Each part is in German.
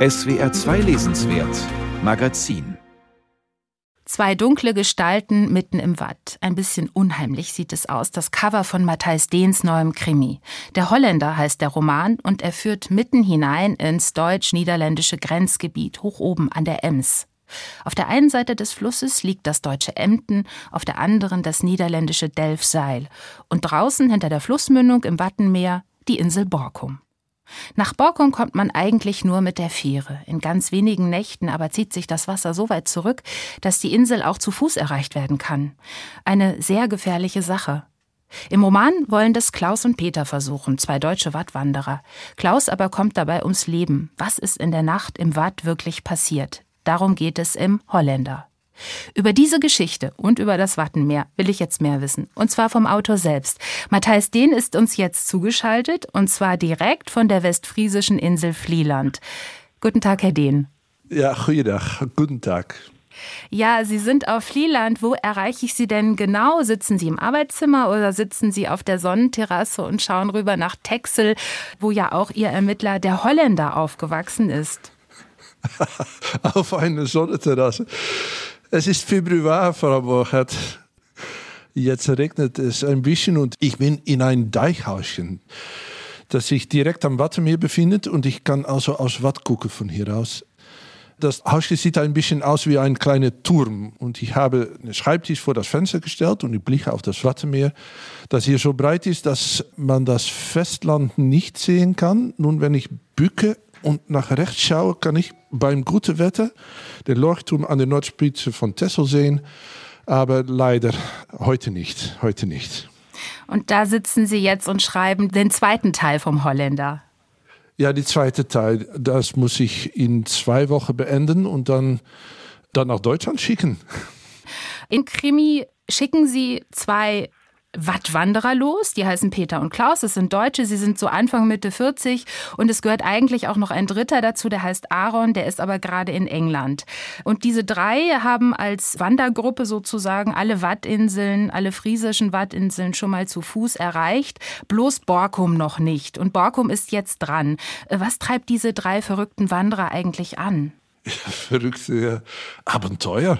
SWR 2 Lesenswert Magazin Zwei dunkle Gestalten mitten im Watt. Ein bisschen unheimlich sieht es aus, das Cover von Matthijs Dehns neuem Krimi. Der Holländer heißt der Roman und er führt mitten hinein ins deutsch-niederländische Grenzgebiet, hoch oben an der Ems. Auf der einen Seite des Flusses liegt das deutsche Emden, auf der anderen das niederländische Delfseil und draußen hinter der Flussmündung im Wattenmeer die Insel Borkum. Nach Borkum kommt man eigentlich nur mit der Fähre. In ganz wenigen Nächten aber zieht sich das Wasser so weit zurück, dass die Insel auch zu Fuß erreicht werden kann. Eine sehr gefährliche Sache. Im Roman wollen das Klaus und Peter versuchen, zwei deutsche Wattwanderer. Klaus aber kommt dabei ums Leben. Was ist in der Nacht im Watt wirklich passiert? Darum geht es im Holländer. Über diese Geschichte und über das Wattenmeer will ich jetzt mehr wissen. Und zwar vom Autor selbst. Matthijs Dehn ist uns jetzt zugeschaltet und zwar direkt von der westfriesischen Insel Vlieland. Guten Tag, Herr Dehn. Ja. Guten Tag. Ja, Sie sind auf Vlieland. Wo erreiche ich Sie denn genau? Sitzen Sie im Arbeitszimmer oder sitzen Sie auf der Sonnenterrasse und schauen rüber nach Texel, wo ja auch Ihr Ermittler, der Holländer, aufgewachsen ist? auf einer Sonnenterrasse. Es ist Februar, Frau Borchert. Jetzt regnet es ein bisschen und ich bin in ein Deichhauschen, das sich direkt am Wattenmeer befindet und ich kann also aus Watt gucken von hier aus. Das Haus sieht ein bisschen aus wie ein kleiner Turm und ich habe einen Schreibtisch vor das Fenster gestellt und ich blicke auf das Wattenmeer, das hier so breit ist, dass man das Festland nicht sehen kann. Nun, wenn ich bücke und nach rechts schaue, kann ich beim guten Wetter den Leuchtturm an der Nordspitze von Texel sehen, aber leider heute nicht, heute nicht. Und da sitzen Sie jetzt und schreiben den zweiten Teil vom Holländer. Ja, die zweite Teil, das muss ich in zwei Wochen beenden und dann, dann nach Deutschland schicken. In Krimi schicken Sie zwei Wattwanderer los. Die heißen Peter und Klaus. Das sind Deutsche. Sie sind so Anfang, Mitte 40. Und es gehört eigentlich auch noch ein Dritter dazu, der heißt Aaron. Der ist aber gerade in England. Und diese drei haben als Wandergruppe sozusagen alle Wattinseln, alle friesischen Wattinseln schon mal zu Fuß erreicht. Bloß Borkum noch nicht. Und Borkum ist jetzt dran. Was treibt diese drei verrückten Wanderer eigentlich an? Ja, verrückte Abenteuer.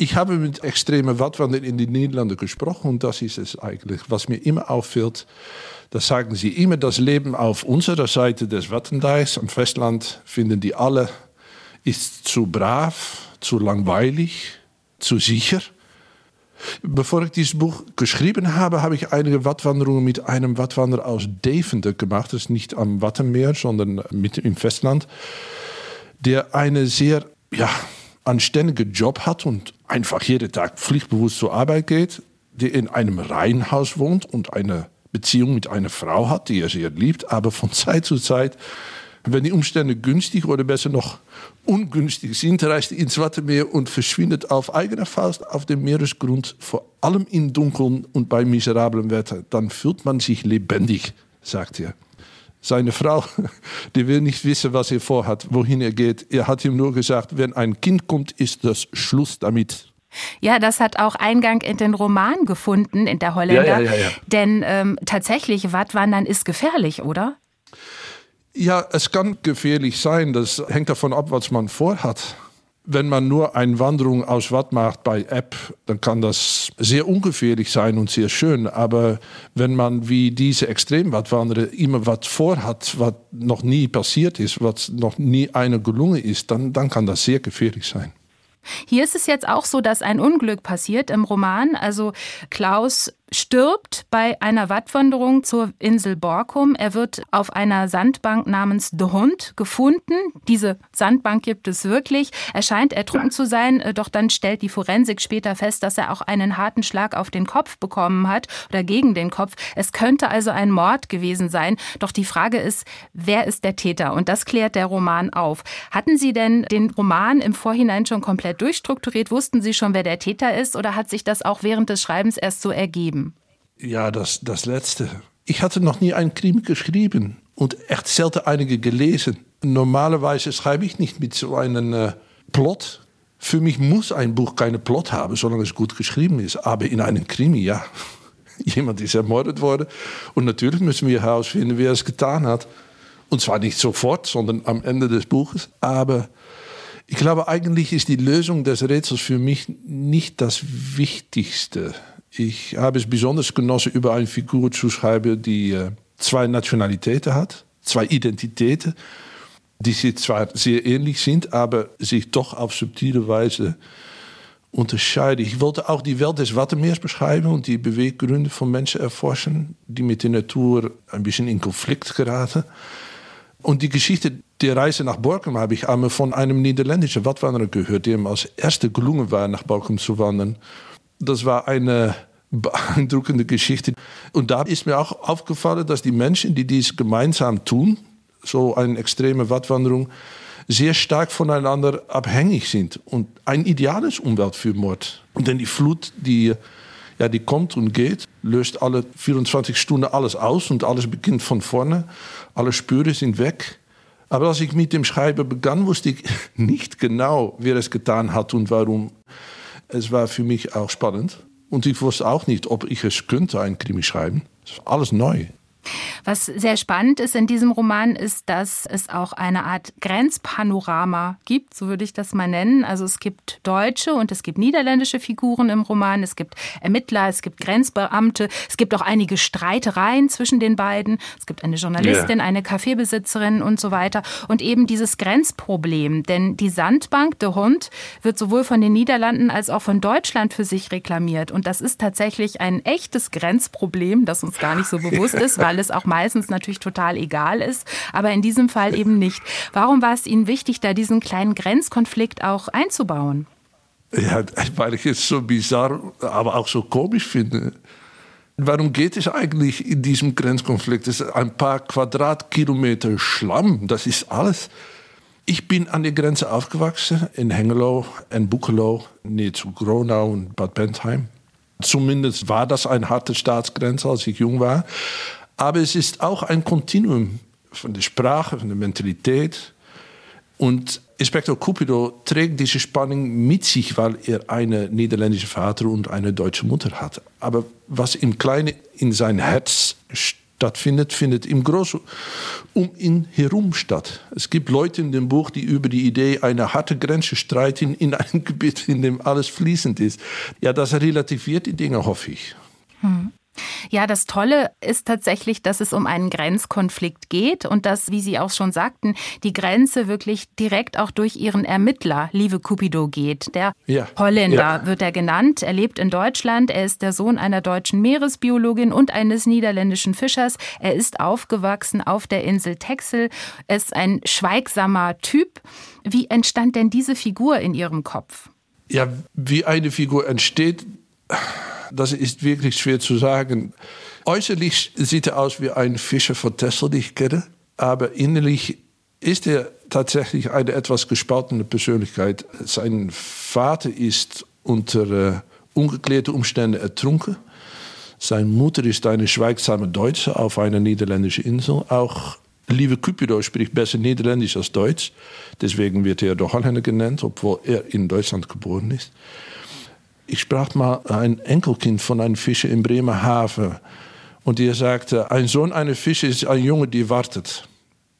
Ich habe mit extremen Wattwandern in den Niederlanden gesprochen und das ist es eigentlich, was mir immer auffällt. Das sagen sie immer, das Leben auf unserer Seite des Wattendeichs am Festland finden die alle, ist zu brav, zu langweilig, zu sicher. Bevor ich dieses Buch geschrieben habe, habe ich einige Wattwanderungen mit einem Wattwanderer aus Deventer gemacht. Das ist nicht am Wattenmeer, sondern mitten im Festland. Der eine sehr, ja, anständigen Job hat und einfach jeden Tag pflichtbewusst zur Arbeit geht, der in einem Reihenhaus wohnt und eine Beziehung mit einer Frau hat, die er sehr liebt, aber von Zeit zu Zeit, wenn die Umstände günstig oder besser noch ungünstig sind, reist er ins Wattenmeer und verschwindet auf eigene Faust auf dem Meeresgrund, vor allem im Dunkeln und bei miserablem Wetter. Dann fühlt man sich lebendig, sagt er. Seine Frau, die will nicht wissen, was er vorhat, wohin er geht. Er hat ihm nur gesagt, wenn ein Kind kommt, ist das Schluss damit. Ja, das hat auch Eingang in den Roman gefunden, in der Holländer. Ja, ja, ja, ja. Denn ähm, tatsächlich, Wattwandern ist gefährlich, oder? Ja, es kann gefährlich sein. Das hängt davon ab, was man vorhat. Wenn man nur eine Wanderung aus Watt macht bei App, dann kann das sehr ungefährlich sein und sehr schön. Aber wenn man wie diese Extremwattwanderer immer was vorhat, was noch nie passiert ist, was noch nie einer gelungen ist, dann, dann kann das sehr gefährlich sein. Hier ist es jetzt auch so, dass ein Unglück passiert im Roman. Also Klaus stirbt bei einer Wattwanderung zur Insel Borkum. Er wird auf einer Sandbank namens De Hund gefunden. Diese Sandbank gibt es wirklich. Er scheint ertrunken zu sein, äh, doch dann stellt die Forensik später fest, dass er auch einen harten Schlag auf den Kopf bekommen hat oder gegen den Kopf. Es könnte also ein Mord gewesen sein. Doch die Frage ist, wer ist der Täter? Und das klärt der Roman auf. Hatten Sie denn den Roman im Vorhinein schon komplett durchstrukturiert? Wussten Sie schon, wer der Täter ist? Oder hat sich das auch während des Schreibens erst so ergeben? Ja, das, das Letzte. Ich hatte noch nie einen Krimi geschrieben und echt selten einige gelesen. Normalerweise schreibe ich nicht mit so einem äh, Plot. Für mich muss ein Buch keinen Plot haben, solange es gut geschrieben ist. Aber in einem Krimi, ja. Jemand ist ermordet worden. Und natürlich müssen wir herausfinden, wer es getan hat. Und zwar nicht sofort, sondern am Ende des Buches. Aber ich glaube, eigentlich ist die Lösung des Rätsels für mich nicht das Wichtigste. Ich habe es besonders genossen, über eine Figur zu schreiben, die äh, zwei Nationalitäten hat, zwei Identitäten, die sich zwar sehr ähnlich sind, aber sich doch auf subtile Weise unterscheiden. Ich wollte auch die Welt des Wattenmeers beschreiben und die Beweggründe von Menschen erforschen, die mit der Natur ein bisschen in Konflikt geraten. Und die Geschichte der Reise nach Borkum habe ich einmal von einem niederländischen Wattwanderer gehört, dem als erste gelungen war, nach Borkum zu wandern. Das war eine beeindruckende Geschichte. Und da ist mir auch aufgefallen, dass die Menschen, die dies gemeinsam tun, so eine extreme Wattwanderung, sehr stark voneinander abhängig sind und ein ideales Umwelt für Mord. Denn die Flut, die, ja, die kommt und geht, löst alle 24 Stunden alles aus und alles beginnt von vorne. Alle Spuren sind weg. Aber als ich mit dem Schreiben begann, wusste ich nicht genau, wer es getan hat und warum. Es war für mich auch spannend. Und ich wusste auch nicht, ob ich es könnte, ein Krimi schreiben. Es war alles neu. Was sehr spannend ist in diesem Roman, ist, dass es auch eine Art Grenzpanorama gibt, so würde ich das mal nennen. Also es gibt deutsche und es gibt niederländische Figuren im Roman, es gibt Ermittler, es gibt Grenzbeamte, es gibt auch einige Streitereien zwischen den beiden. Es gibt eine Journalistin, yeah. eine Kaffeebesitzerin und so weiter. Und eben dieses Grenzproblem, denn die Sandbank, der Hund, wird sowohl von den Niederlanden als auch von Deutschland für sich reklamiert. Und das ist tatsächlich ein echtes Grenzproblem, das uns gar nicht so bewusst ist, weil es auch meistens natürlich total egal ist, aber in diesem Fall eben nicht. Warum war es Ihnen wichtig, da diesen kleinen Grenzkonflikt auch einzubauen? Ja, weil ich es so bizarr, aber auch so komisch finde. Warum geht es eigentlich in diesem Grenzkonflikt? Es ist ein paar Quadratkilometer Schlamm, das ist alles. Ich bin an der Grenze aufgewachsen, in Hengelo und Buchelo, nähe zu Gronau und Bad Bentheim. Zumindest war das eine harte Staatsgrenze, als ich jung war. Aber es ist auch ein Kontinuum von der Sprache, von der Mentalität. Und Inspektor Cupido trägt diese Spannung mit sich, weil er einen niederländischen Vater und eine deutsche Mutter hat. Aber was im Kleinen in sein Herz stattfindet, findet im Großen um ihn herum statt. Es gibt Leute in dem Buch, die über die Idee einer harten Grenze streiten in einem Gebiet, in dem alles fließend ist. Ja, das relativiert die Dinge, hoffe ich. Hm. Ja, das Tolle ist tatsächlich, dass es um einen Grenzkonflikt geht und dass, wie Sie auch schon sagten, die Grenze wirklich direkt auch durch Ihren Ermittler, Lieve Cupido, geht. Der ja. Holländer ja. wird er genannt. Er lebt in Deutschland. Er ist der Sohn einer deutschen Meeresbiologin und eines niederländischen Fischers. Er ist aufgewachsen auf der Insel Texel. Er ist ein schweigsamer Typ. Wie entstand denn diese Figur in Ihrem Kopf? Ja, wie eine Figur entsteht, das ist wirklich schwer zu sagen. Äußerlich sieht er aus wie ein Fischer von Texel, den ich kenne, aber innerlich ist er tatsächlich eine etwas gespaltene Persönlichkeit. Sein Vater ist unter äh, ungeklärten Umständen ertrunken. Seine Mutter ist eine schweigsame Deutsche auf einer niederländischen Insel. Auch Lieve Cupido spricht besser Niederländisch als Deutsch. Deswegen wird er der Holländer genannt, obwohl er in Deutschland geboren ist. Ich sprach mal ein Enkelkind von einem Fischer in Bremerhaven. Und der sagte, ein Sohn eines Fischers ist ein Junge, der wartet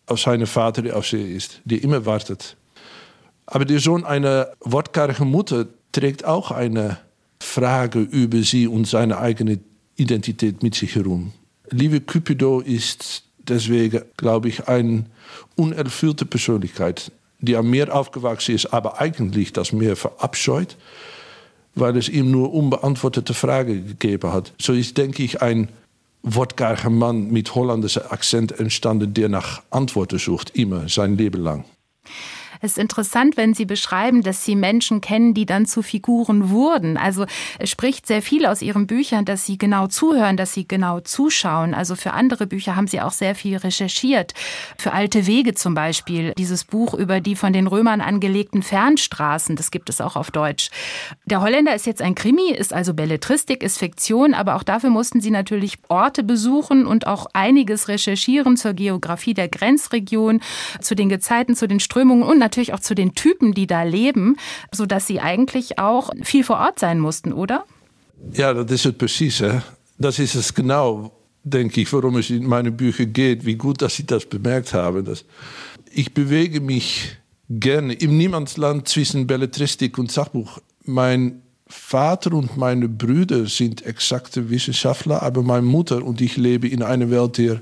auf seinen Vater, der auf See ist, der immer wartet. Aber der Sohn einer wortkargen Mutter trägt auch eine Frage über sie und seine eigene Identität mit sich herum. Liebe Cupido ist deswegen, glaube ich, eine unerfüllte Persönlichkeit, die am Meer aufgewachsen ist, aber eigentlich das Meer verabscheut weil es ihm nur unbeantwortete Fragen gegeben hat. So ist, denke ich, ein wortkarger Mann mit holländischer Akzent entstanden, der nach Antworten sucht, immer sein Leben lang. Es ist interessant, wenn Sie beschreiben, dass Sie Menschen kennen, die dann zu Figuren wurden. Also es spricht sehr viel aus Ihren Büchern, dass Sie genau zuhören, dass Sie genau zuschauen. Also für andere Bücher haben Sie auch sehr viel recherchiert. Für Alte Wege zum Beispiel, dieses Buch über die von den Römern angelegten Fernstraßen, das gibt es auch auf Deutsch. Der Holländer ist jetzt ein Krimi, ist also Belletristik, ist Fiktion, aber auch dafür mussten Sie natürlich Orte besuchen und auch einiges recherchieren zur Geografie der Grenzregion, zu den Gezeiten, zu den Strömungen und natürlich auch zu den Typen, die da leben, sodass sie eigentlich auch viel vor Ort sein mussten, oder? Ja, das ist es precies. Das ist es genau. denke ich, worum es in meinen Büchern geht, wie gut, dass Sie das bemerkt haben. Dass ich bewege mich gerne im Niemandsland zwischen Belletristik und Sachbuch. Mein Vater und meine Brüder sind exakte Wissenschaftler, aber meine Mutter und ich leben in einer Welt der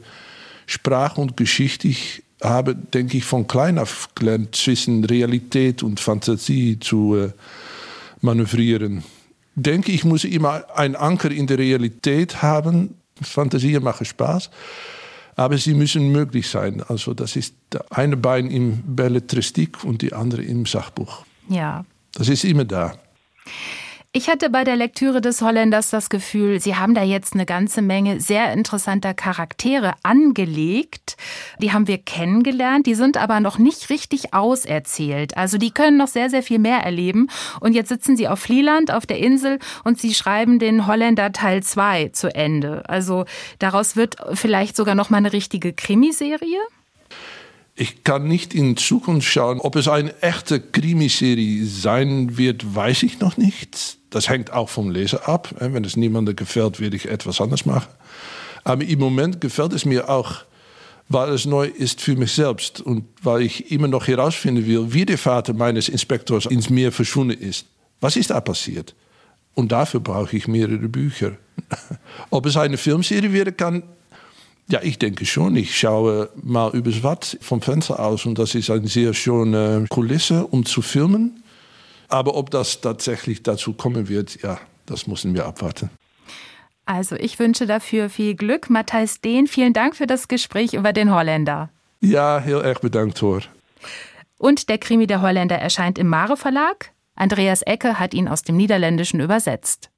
Sprache und Geschichte. Ich habe, denke ich, von klein auf gelernt, zwischen Realität und Fantasie zu äh, manövrieren. Denke ich, muss immer einen Anker in der Realität haben. Fantasie macht Spaß, aber sie müssen möglich sein. Also das ist der eine Bein im Belletristik und die andere im Sachbuch. Ja. Das ist immer da. Ich hatte bei der Lektüre des Holländers das Gefühl, Sie haben da jetzt eine ganze Menge sehr interessanter Charaktere angelegt. Die haben wir kennengelernt, die sind aber noch nicht richtig auserzählt. Also die können noch sehr, sehr viel mehr erleben. Und jetzt sitzen Sie auf Flieland, auf der Insel, und Sie schreiben den Holländer Teil 2 zu Ende. Also daraus wird vielleicht sogar noch mal eine richtige Krimiserie? Ich kann nicht in Zukunft schauen. Ob es eine echte Krimiserie sein wird, weiß ich noch nicht. Das hängt auch vom Leser ab. Wenn es niemandem gefällt, werde ich etwas anders machen. Aber im Moment gefällt es mir auch, weil es neu ist für mich selbst und weil ich immer noch herausfinden will, wie der Vater meines Inspektors ins Meer verschwunden ist. Was ist da passiert? Und dafür brauche ich mehrere Bücher. Ob es eine Filmserie werden kann, ja, ich denke schon. Ich schaue mal übers Watt vom Fenster aus und das ist eine sehr schöne Kulisse, um zu filmen. Aber ob das tatsächlich dazu kommen wird, ja, das müssen wir abwarten. Also ich wünsche dafür viel Glück. Matthijs Dehn, vielen Dank für das Gespräch über den Holländer. Ja, heel erg bedankt Thor. Und der Krimi der Holländer erscheint im Mare Verlag. Andreas Ecke hat ihn aus dem Niederländischen übersetzt.